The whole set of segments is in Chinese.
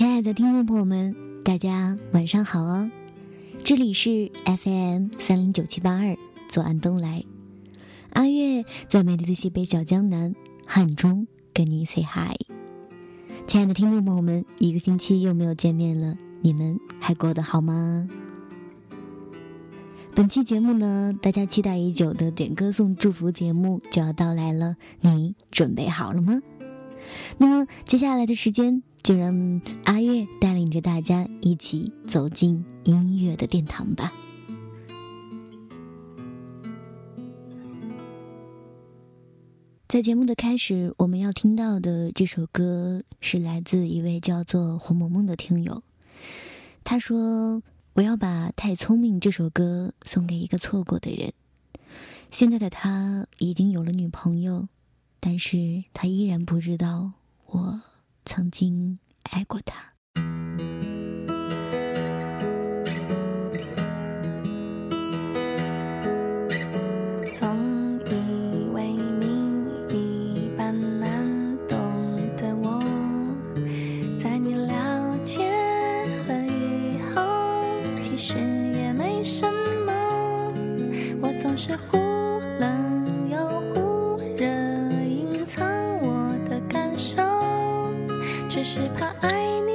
亲爱的听众朋友们，大家晚上好哦！这里是 FM 三零九七八二，左岸东来，阿月在美丽的西北小江南汉中跟你 say hi。亲爱的听众朋友们，一个星期又没有见面了，你们还过得好吗？本期节目呢，大家期待已久的点歌送祝福节目就要到来了，你准备好了吗？那么接下来的时间，就让阿月带领着大家一起走进音乐的殿堂吧。在节目的开始，我们要听到的这首歌是来自一位叫做胡萌萌的听友，他说：“我要把《太聪明》这首歌送给一个错过的人。现在的他已经有了女朋友。”但是他依然不知道我曾经爱过他。从以为谜一般难懂的我，在你了解了以后，其实也没什么。我总是忽只怕爱你。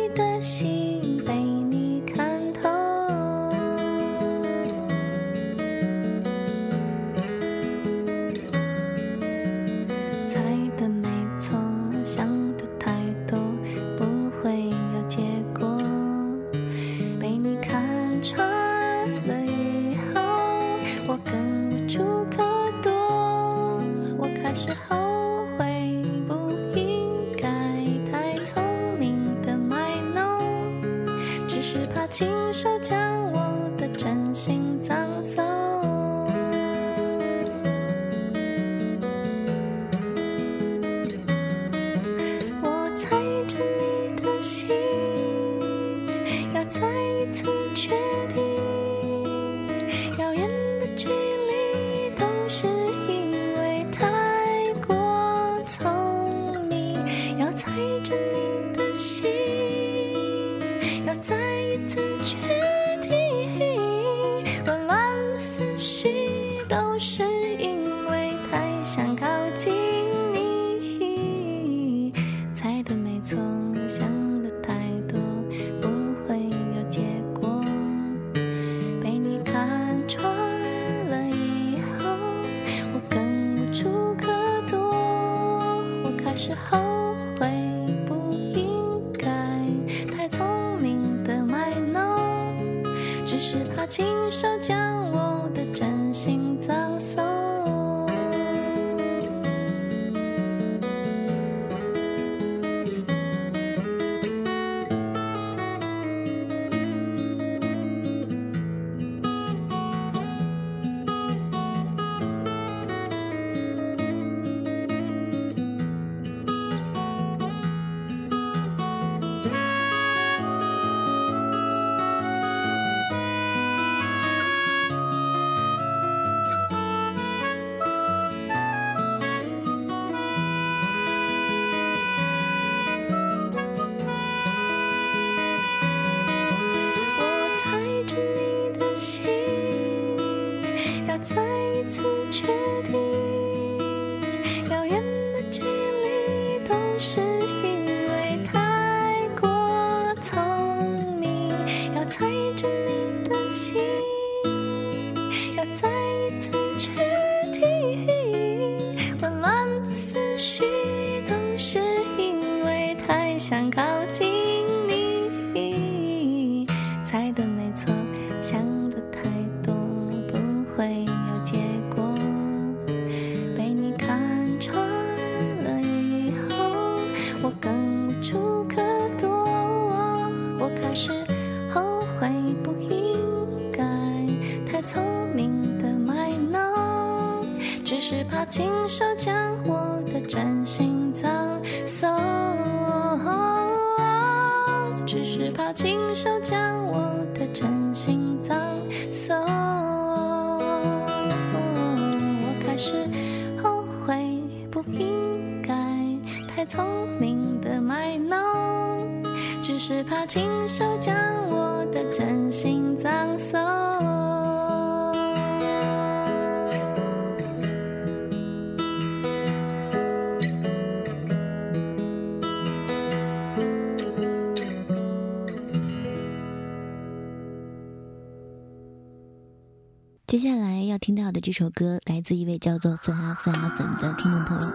的这首歌来自一位叫做粉啊粉啊粉的听众朋友，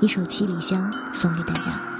一首七里香送给大家。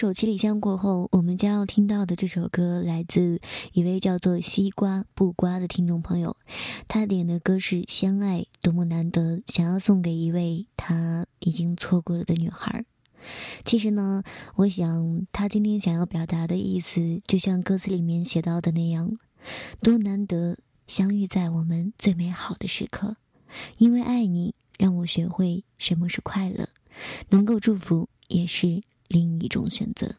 首《七里香》过后，我们将要听到的这首歌来自一位叫做西瓜不瓜的听众朋友，他点的歌是《相爱多么难得》，想要送给一位他已经错过了的女孩。其实呢，我想他今天想要表达的意思，就像歌词里面写到的那样，多难得相遇在我们最美好的时刻，因为爱你，让我学会什么是快乐，能够祝福也是。另一种选择。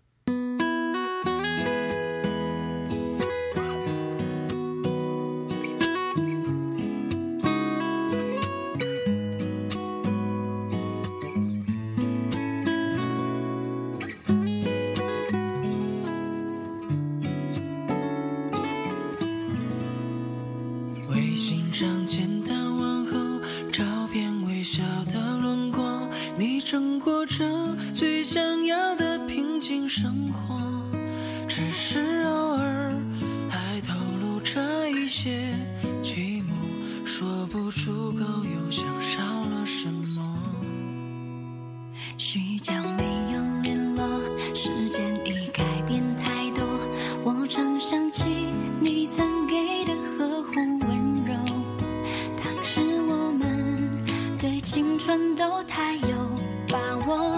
青春都太有把握，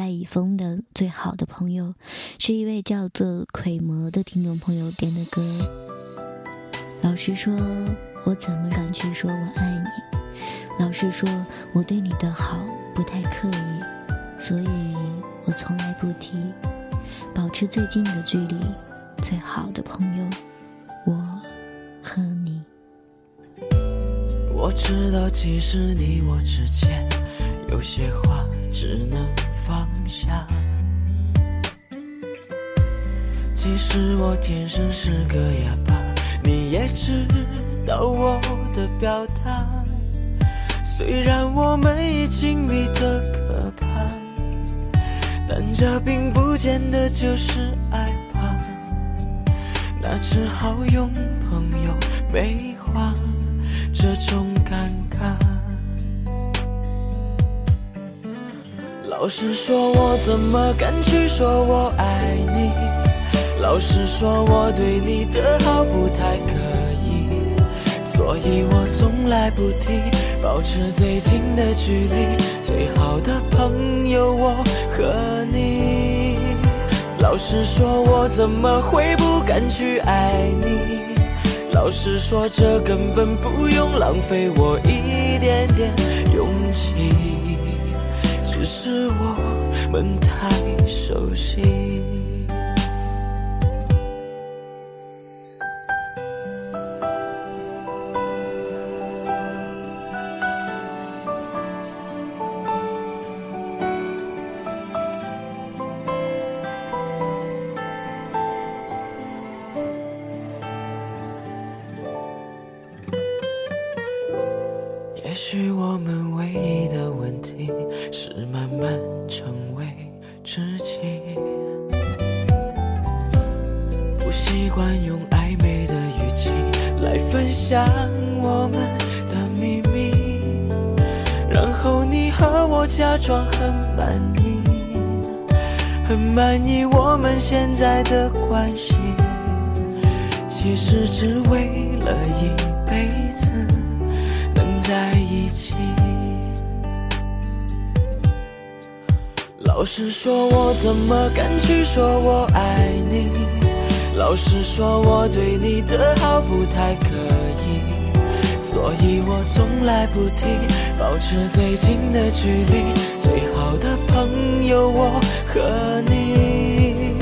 赖以峰的《最好的朋友》，是一位叫做奎魔的听众朋友点的歌。老实说，我怎么敢去说我爱你？老实说，我对你的好不太刻意，所以我从来不提。保持最近的距离，最好的朋友，我和你。我知道，其实你我之间有些话只能放下。其实我天生是个哑巴，你也知道我的表达。虽然我们已经迷得可怕，但这并不见得就是爱吧。那只好用朋友美化这种尴尬。老实说，我怎么敢去说我爱你？老实说，我对你的好不太可以，所以我从来不提，保持最近的距离。最好的朋友，我和你。老实说，我怎么会不敢去爱你？老实说，这根本不用浪费我一点点勇气，是我们太熟悉。怎么敢去说我爱你？老实说，我对你的好不太可以，所以我从来不提，保持最近的距离。最好的朋友，我和你。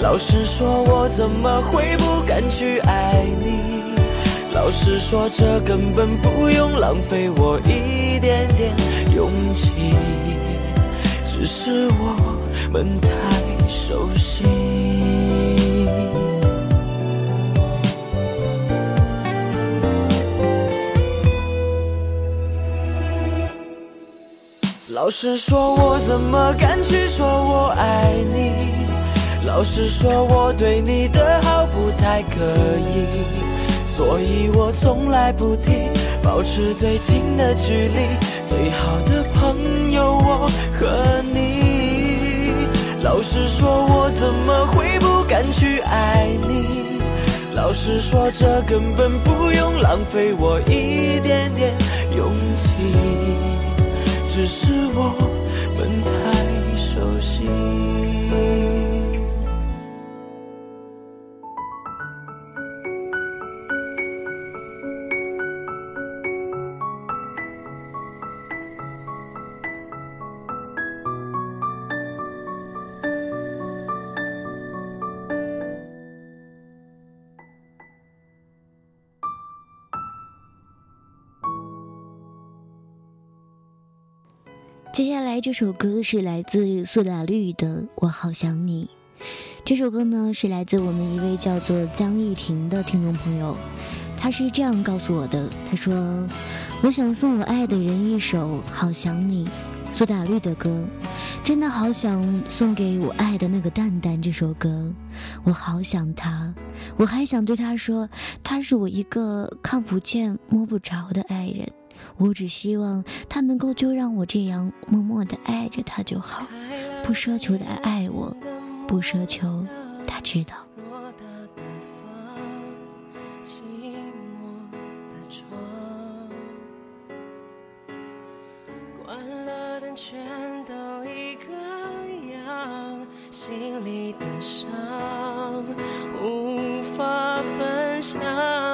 老实说，我怎么会不敢去爱你？老实说，这根本不用浪费我一点点勇气，只是我们太熟悉。老实说，我怎么敢去说我爱你？老实说，我对你的好不太可以。所以我从来不提，保持最近的距离。最好的老实说，我怎么会不敢去爱你？老实说，这根本不用浪费我一点点勇气，只是我们太熟悉。来这首歌是来自苏打绿的《我好想你》。这首歌呢是来自我们一位叫做江一婷的听众朋友，他是这样告诉我的：他说，我想送我爱的人一首《好想你》，苏打绿的歌，真的好想送给我爱的那个蛋蛋这首歌，我好想他，我还想对他说，他是我一个看不见摸不着的爱人。我只希望他能够就让我这样默默的爱着他就好，不奢求他爱我，不奢求他知道。心里的伤无法分享。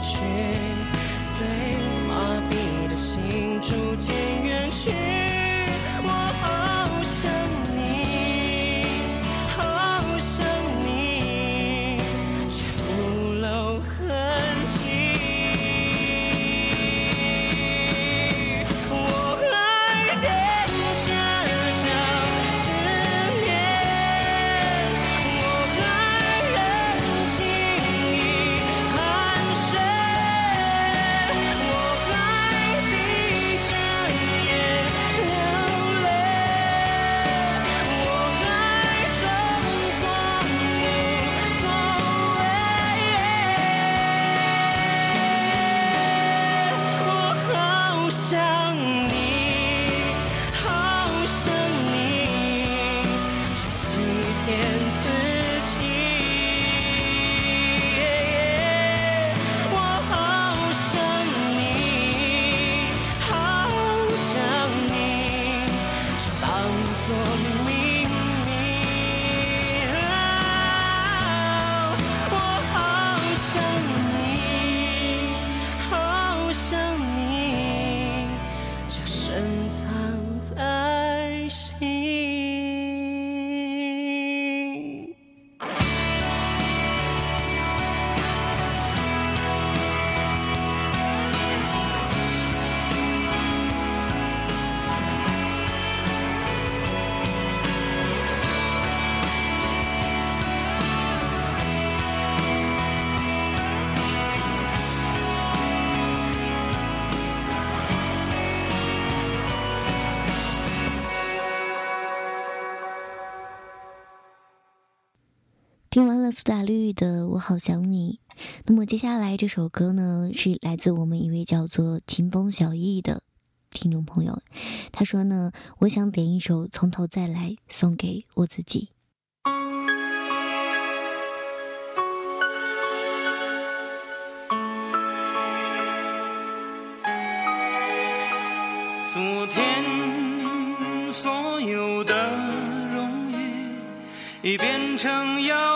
去。听完了苏打绿的我好想你那么接下来这首歌呢是来自我们一位叫做秦风小艺的听众朋友。他说呢我想点一首从头再来送给我自己。昨天所有的荣誉已变成遥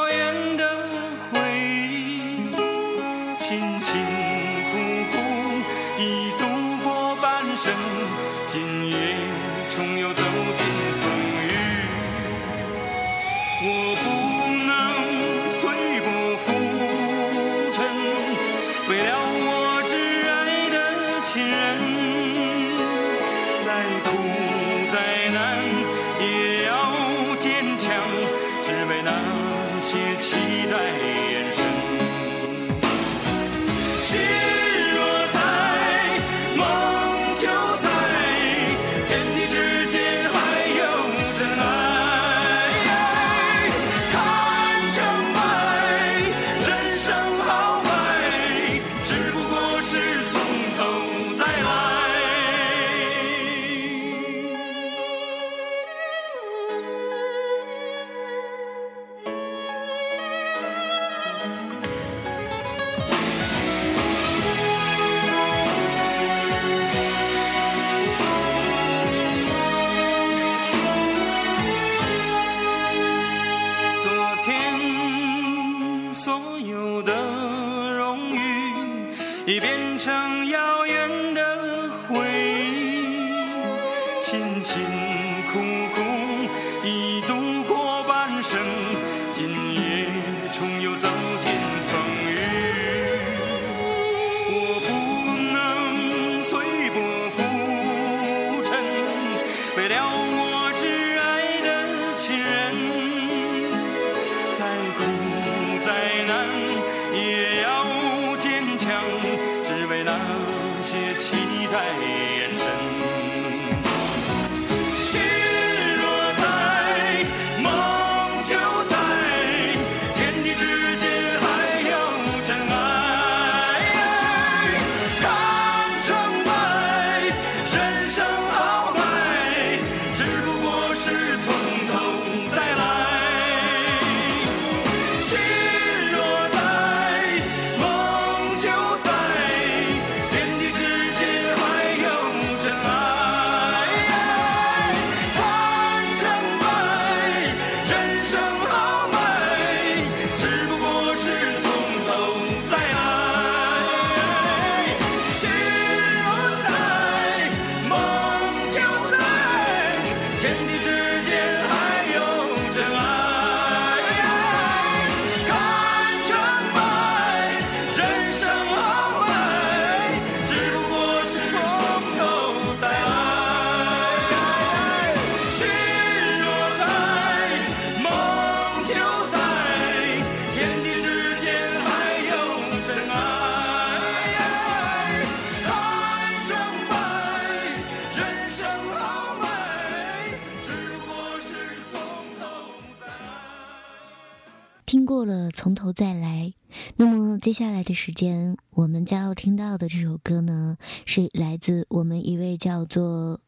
接下来的时间我们将要听到的这首歌呢是来自我们一位叫做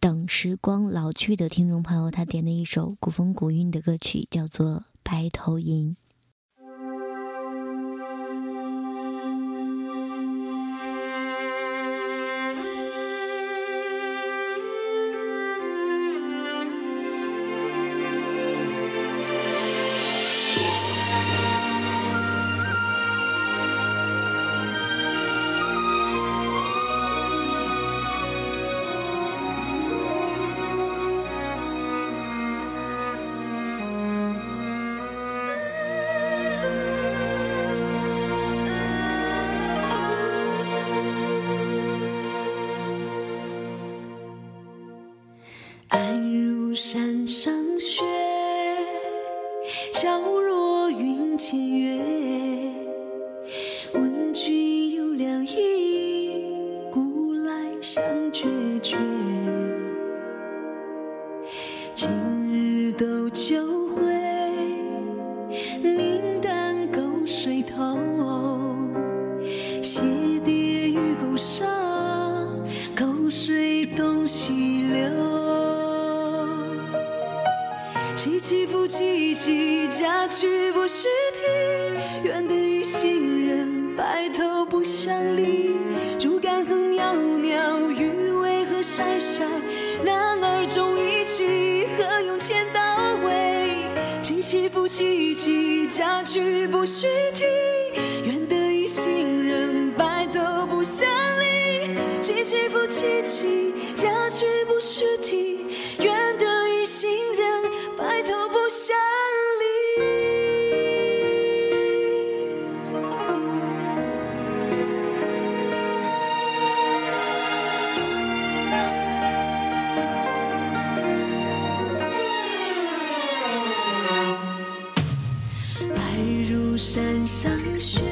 等时光老去的听众朋友他点的一首古风古韵的歌曲叫做白头吟。山上雪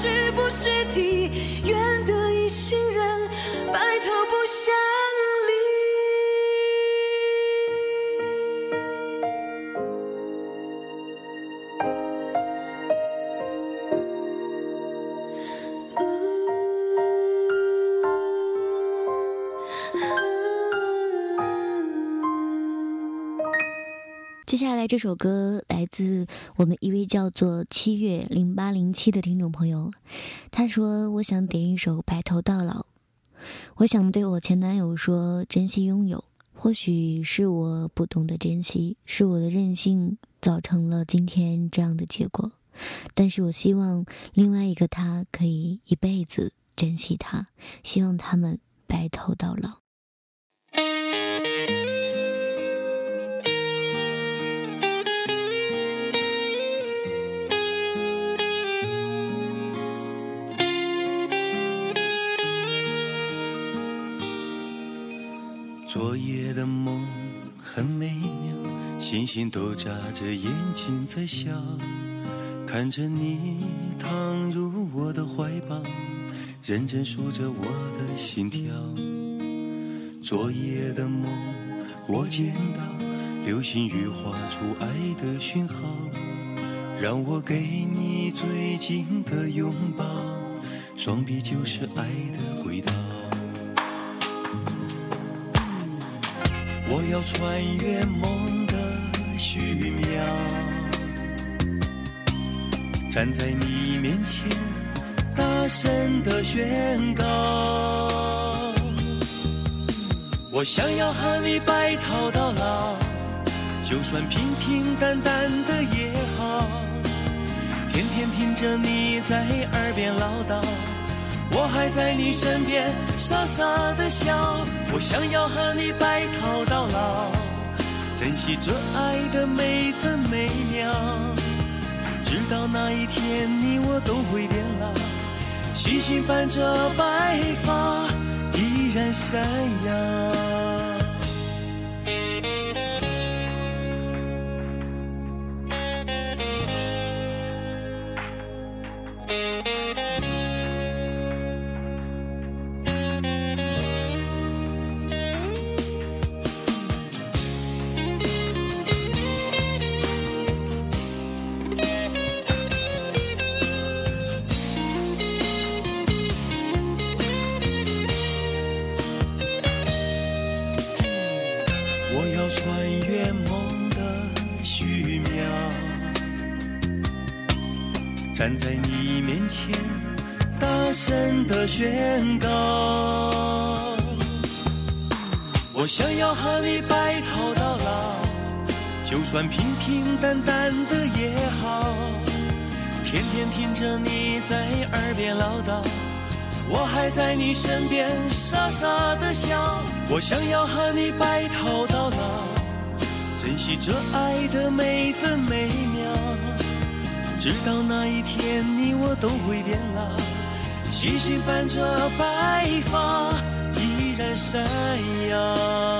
是不是体来这首歌来自我们一位叫做七月零八零七的听众朋友，他说：“我想点一首《白头到老》，我想对我前男友说，珍惜拥有。或许是我不懂得珍惜，是我的任性造成了今天这样的结果。但是我希望另外一个他可以一辈子珍惜他，希望他们白头到老。”昨夜的梦很美妙，星星都眨着眼睛在笑，看着你躺入我的怀抱，认真数着我的心跳。昨夜的梦，我见到流星雨画出爱的讯号，让我给你最紧的拥抱，双臂就是爱的轨道。我要穿越梦的虚渺，站在你面前，大声的宣告。我想要和你白头到老，就算平平淡淡的也好，天天听着你在耳边唠叨。我还在你身边傻傻的笑，我想要和你白头到老，珍惜这爱的每分每秒，直到那一天你我都会变老，星星伴着白发依然闪耀。算平平淡淡的也好，天天听着你在耳边唠叨。我还在你身边傻傻的笑，我想要和你白头到老，珍惜这爱的每分每秒，直到那一天你我都会变老，星星伴着白发依然闪耀。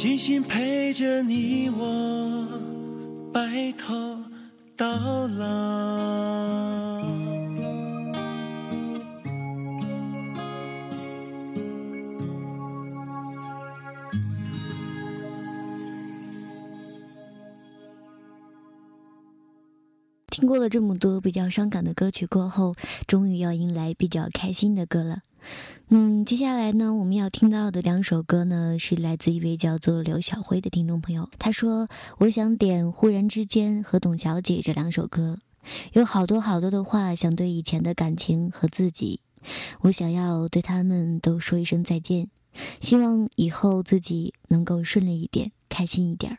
星星陪着你我白头到老。听过了这么多比较伤感的歌曲过后，终于要迎来比较开心的歌了。嗯，接下来呢，我们要听到的两首歌呢，是来自一位叫做刘小辉的听众朋友。他说：“我想点《忽然之间》和《董小姐》这两首歌，有好多好多的话想对以前的感情和自己，我想要对他们都说一声再见，希望以后自己能够顺利一点，开心一点儿。”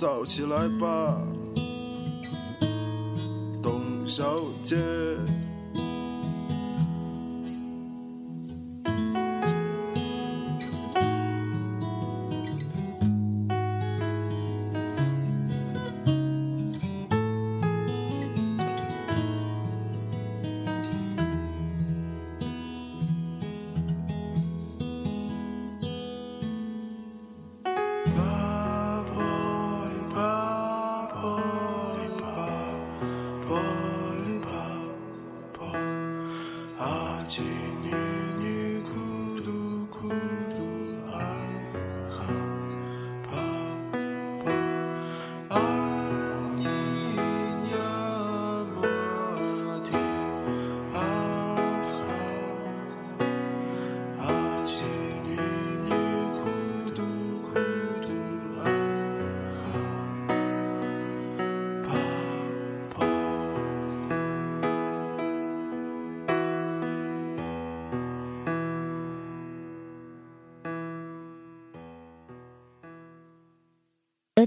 早起来吧，董小姐。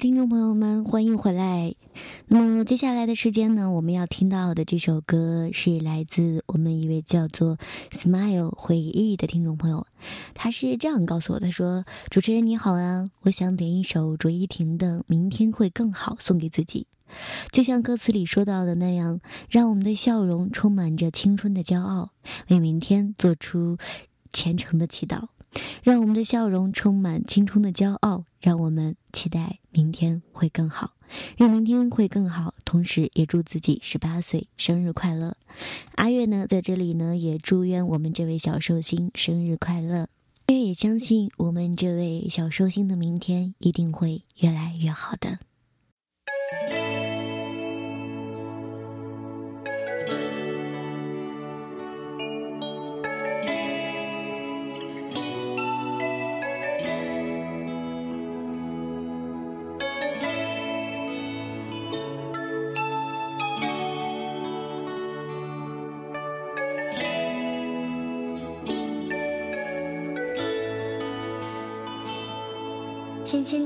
听众朋友们，欢迎回来。那么接下来的时间呢，我们要听到的这首歌是来自我们一位叫做 Smile 回忆的听众朋友，他是这样告诉我的：说主持人你好啊，我想点一首卓依婷的《明天会更好》送给自己，就像歌词里说到的那样，让我们的笑容充满着青春的骄傲，为明天做出虔诚的祈祷。让我们的笑容充满青春的骄傲，让我们期待明天会更好，愿明天会更好。同时，也祝自己十八岁生日快乐。阿月呢，在这里呢，也祝愿我们这位小寿星生日快乐。阿月也相信我们这位小寿星的明天一定会越来越好的。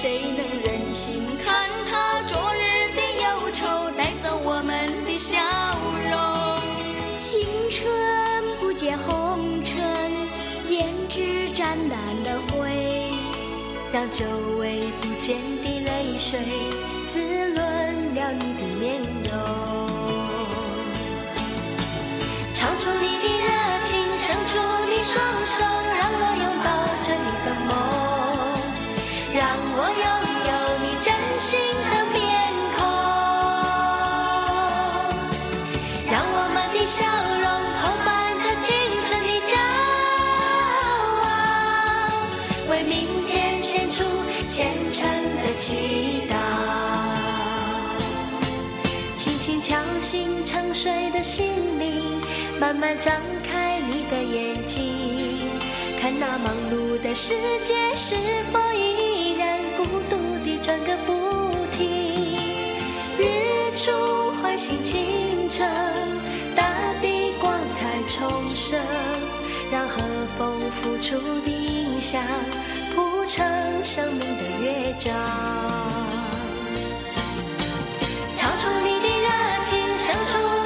谁能忍心看他昨日的忧愁带走我们的笑容？青春不解红尘，胭脂沾染了灰，让久违不见的泪水滋润了你的面容。唱出你的热情，伸出你双手，让我拥抱着你祈祷。轻轻敲醒沉睡的心灵，慢慢张开你的眼睛，看那忙碌的世界是否依然孤独地转个不停。日出唤醒清晨，大地光彩重生，让和风拂出的影响谱成生命的乐章。唱出你的热情，伸出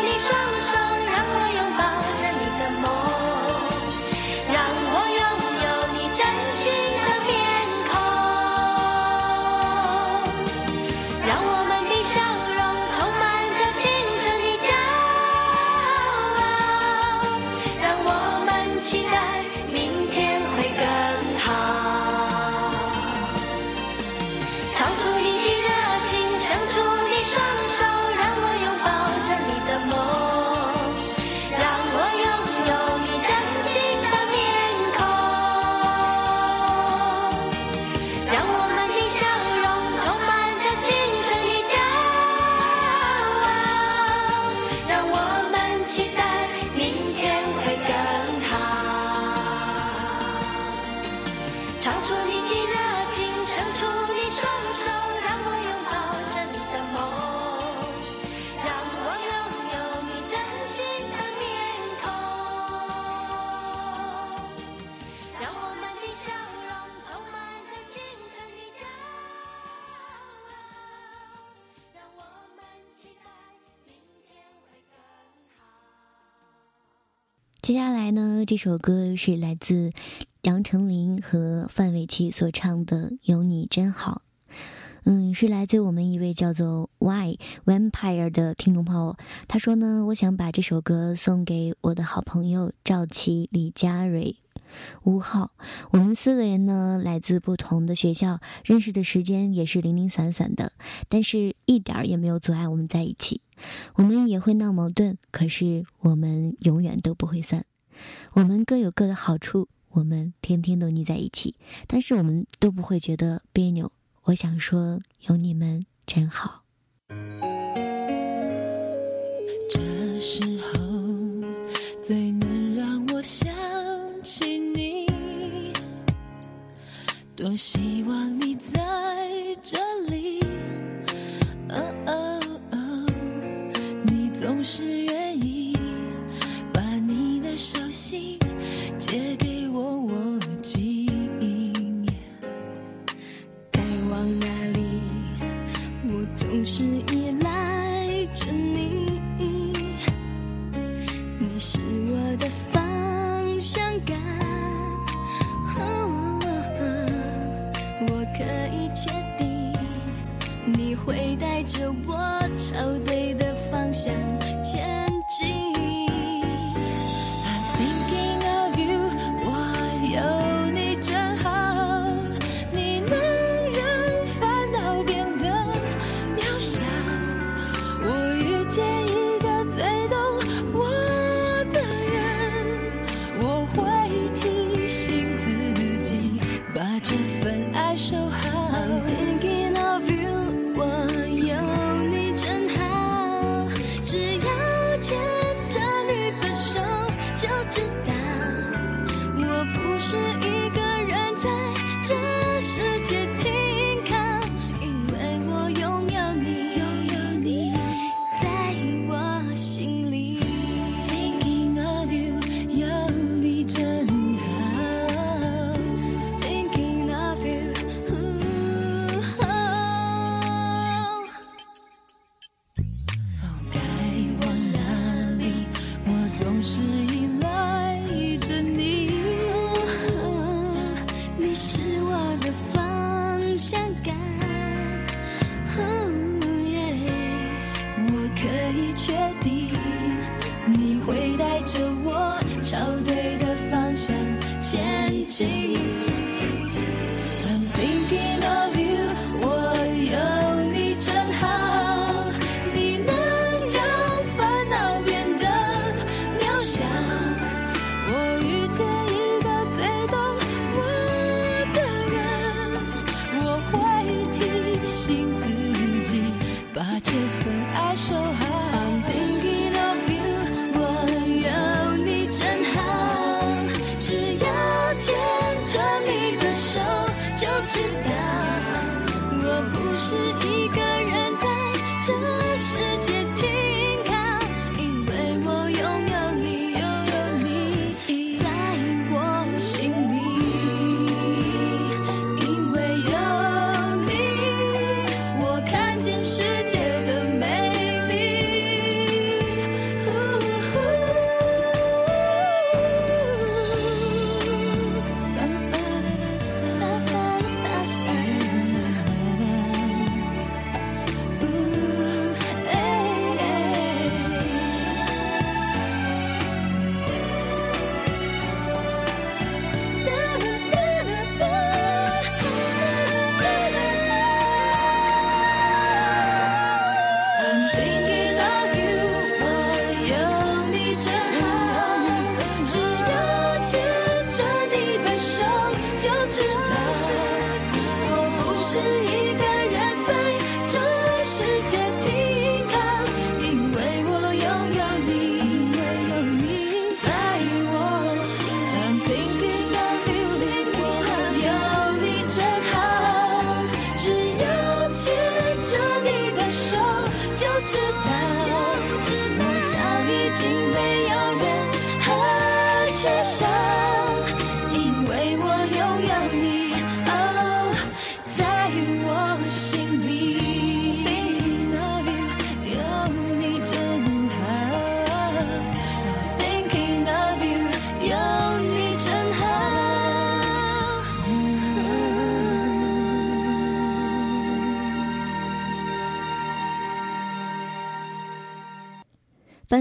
这首歌是来自杨丞琳和范玮琪所唱的有你真好。嗯是来自我们一位叫做 why vampire 的听众朋友他说呢我想把这首歌送给我的好朋友赵琪李佳蕊吴昊。我们四个人呢来自不同的学校认识的时间也是零零散散的但是一点儿也没有阻碍我们在一起。我们也会闹矛盾可是我们永远都不会散。我们各有各的好处我们天天都腻在一起。但是我们都不会觉得别扭我想说有你们真好。这时候最能让我想起你多希望竟没有任何缺少。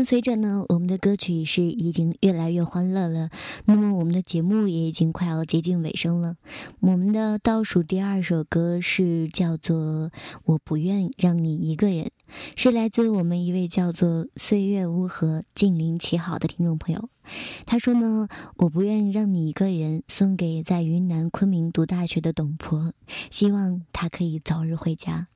伴随着呢，我们的歌曲是已经越来越欢乐了。那么我们的节目也已经快要接近尾声了。我们的倒数第二首歌是叫做《我不愿让你一个人》，是来自我们一位叫做“岁月乌合，静临其好”的听众朋友。他说呢：“我不愿让你一个人，送给在云南昆明读大学的董婆，希望她可以早日回家。”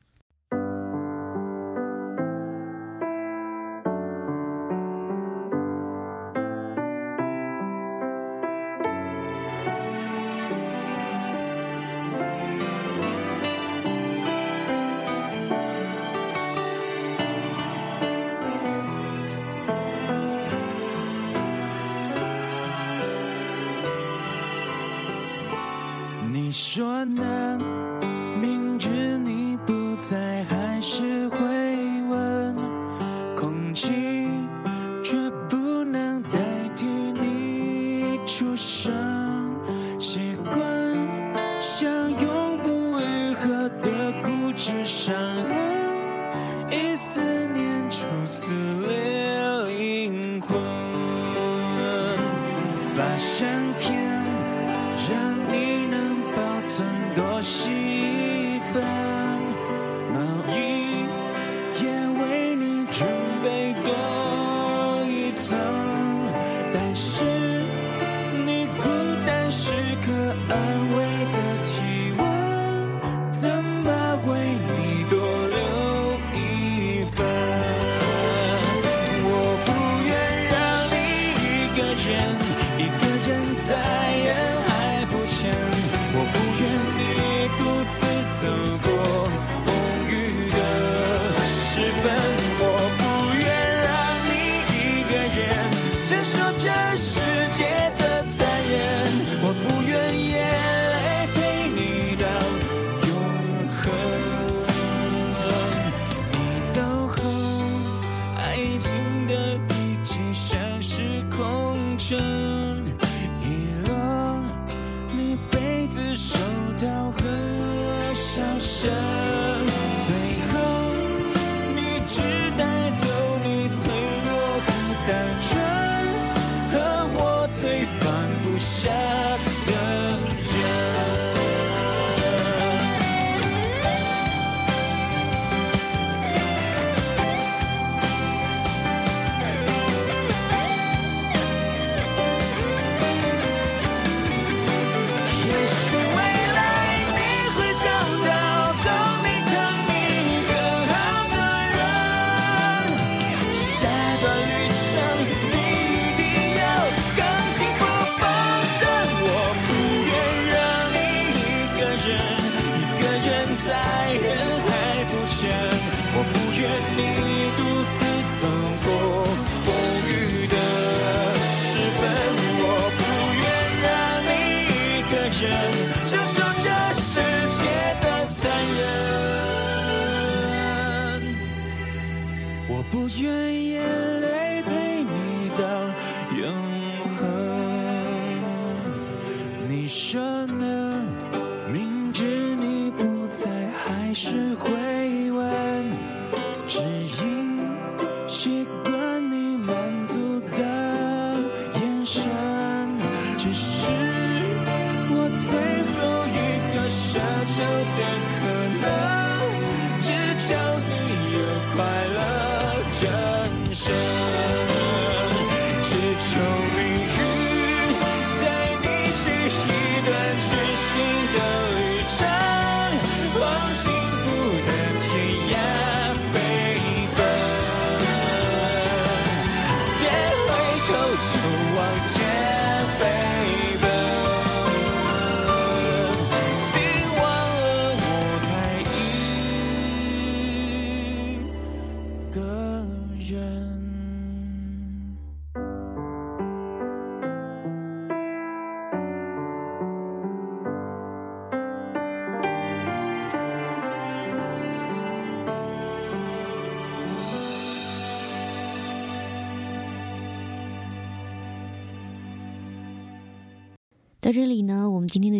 说难，明知你不在，还是会问。空气却不能代替你出生。习惯像永不愈合的固执伤痕。走但是你孤单时刻安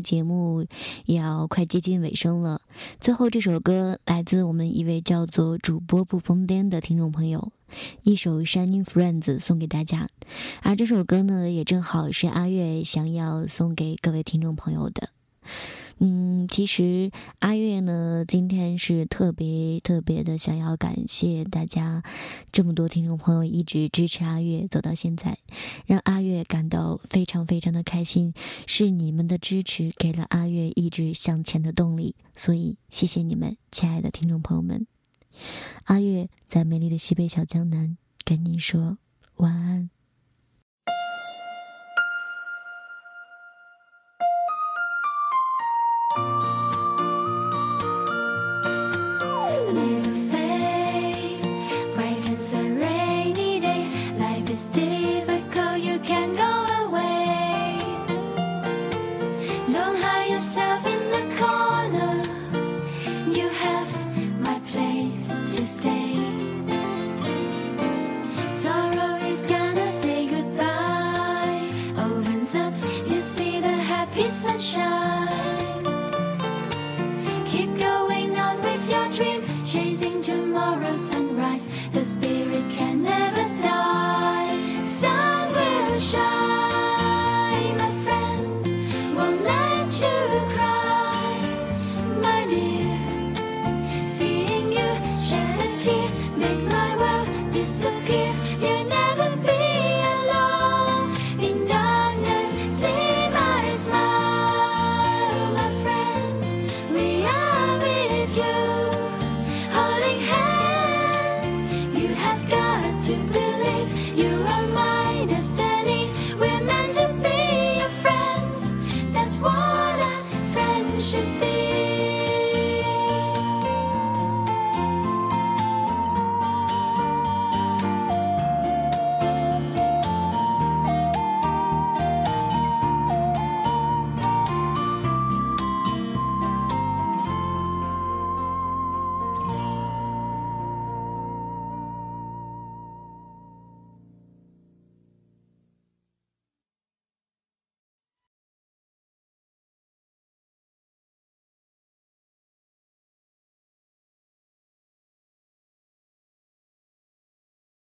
节目也要快接近尾声了。最后这首歌来自我们一位叫做主播不疯癫的听众朋友一首 shining friends 送给大家。而这首歌呢也正好是阿月想要送给各位听众朋友的。嗯，其实阿月呢，今天是特别特别的想要感谢大家，这么多听众朋友一直支持阿月走到现在，让阿月感到非常非常的开心，是你们的支持给了阿月一直向前的动力，所以谢谢你们，亲爱的听众朋友们。阿月在美丽的西北小江南跟您说晚安。